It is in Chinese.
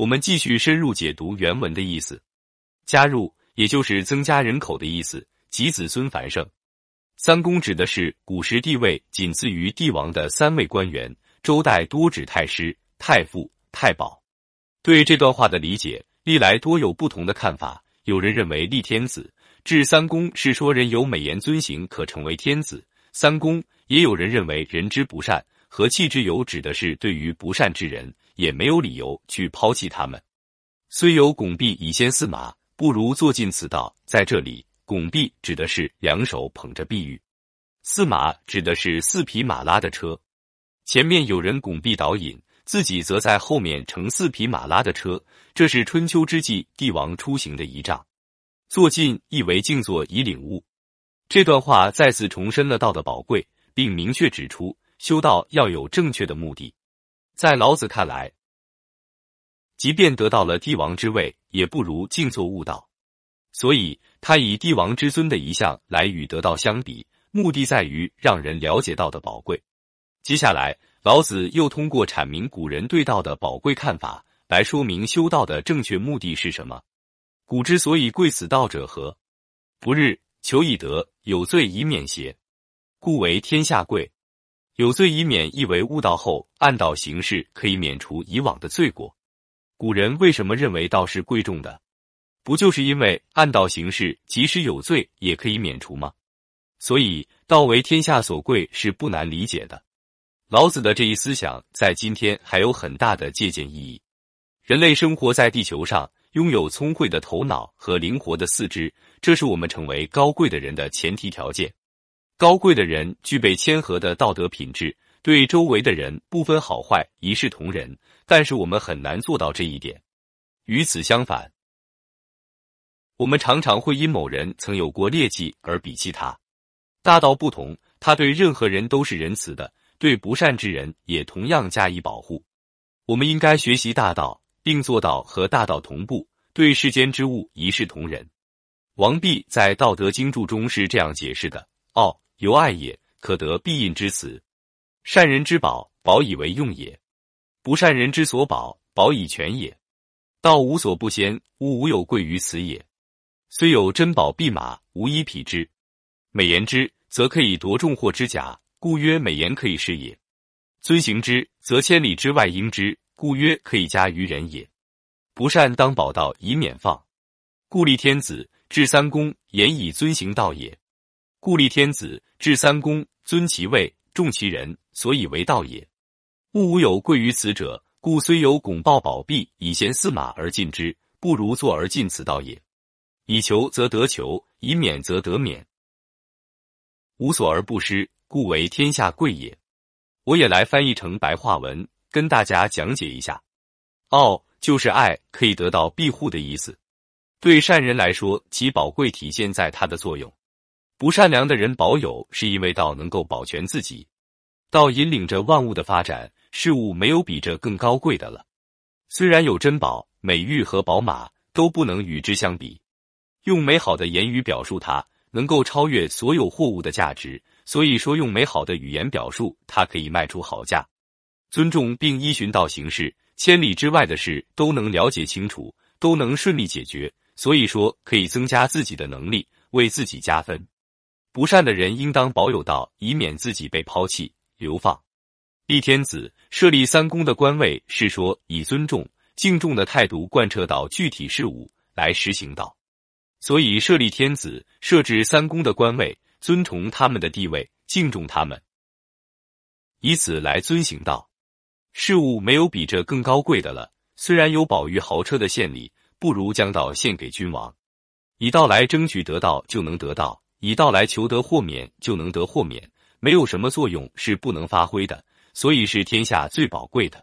我们继续深入解读原文的意思。加入，也就是增加人口的意思，即子孙繁盛。三公指的是古时地位仅次于帝王的三位官员，周代多指太师、太傅、太保。对这段话的理解，历来多有不同的看法。有人认为立天子治三公是说人有美言尊行可成为天子三公；也有人认为人之不善和气之有指的是对于不善之人也没有理由去抛弃他们。虽有拱璧以先驷马，不如坐尽此道。在这里。拱璧指的是两手捧着碧玉，驷马指的是四匹马拉的车，前面有人拱璧导引，自己则在后面乘四匹马拉的车。这是春秋之际帝王出行的仪仗。坐进意为静坐以领悟。这段话再次重申了道的宝贵，并明确指出修道要有正确的目的。在老子看来，即便得到了帝王之位，也不如静坐悟道。所以，他以帝王之尊的一项来与得道相比，目的在于让人了解道的宝贵。接下来，老子又通过阐明古人对道的宝贵看法，来说明修道的正确目的是什么。古之所以贵此道者何？不日求以德，有罪以免邪？故为天下贵。有罪以免，意为悟道后按道行事，可以免除以往的罪过。古人为什么认为道是贵重的？不就是因为按道行事，即使有罪也可以免除吗？所以道为天下所贵是不难理解的。老子的这一思想在今天还有很大的借鉴意义。人类生活在地球上，拥有聪慧的头脑和灵活的四肢，这是我们成为高贵的人的前提条件。高贵的人具备谦和的道德品质，对周围的人不分好坏，一视同仁。但是我们很难做到这一点。与此相反。我们常常会因某人曾有过劣迹而鄙弃他。大道不同，他对任何人都是仁慈的，对不善之人也同样加以保护。我们应该学习大道，并做到和大道同步，对世间之物一视同仁。王弼在《道德经注》中是这样解释的：“哦由爱也，可得必应之辞。善人之宝，宝以为用也；不善人之所宝，宝以全也。道无所不先，物无有贵于此也。”虽有珍宝璧马，无以匹之。美言之，则可以夺众获之甲，故曰美言可以是也；尊行之，则千里之外应之，故曰可以加于人也。不善当保道以免放，故立天子治三公，言以尊行道也。故立天子治三公，尊其位，重其人，所以为道也。物无有贵于此者，故虽有拱抱宝璧以贤驷马而进之，不如坐而进此道也。以求则得求，以免则得免。无所而不失，故为天下贵也。我也来翻译成白话文，跟大家讲解一下。傲就是爱，可以得到庇护的意思。对善人来说，其宝贵体现在它的作用。不善良的人保有，是因为道能够保全自己。道引领着万物的发展，事物没有比这更高贵的了。虽然有珍宝、美玉和宝马，都不能与之相比。用美好的言语表述它，能够超越所有货物的价值。所以说，用美好的语言表述它，可以卖出好价。尊重并依循道行事，千里之外的事都能了解清楚，都能顺利解决。所以说，可以增加自己的能力，为自己加分。不善的人应当保有道，以免自己被抛弃、流放。立天子设立三公的官位，是说以尊重、敬重的态度贯彻到具体事务来实行道。所以设立天子，设置三公的官位，尊崇他们的地位，敬重他们，以此来遵行道。事物没有比这更高贵的了。虽然有宝玉豪车的献礼，不如将道献给君王。以道来争取得到，就能得到；以道来求得豁免，就能得豁免。没有什么作用是不能发挥的，所以是天下最宝贵的。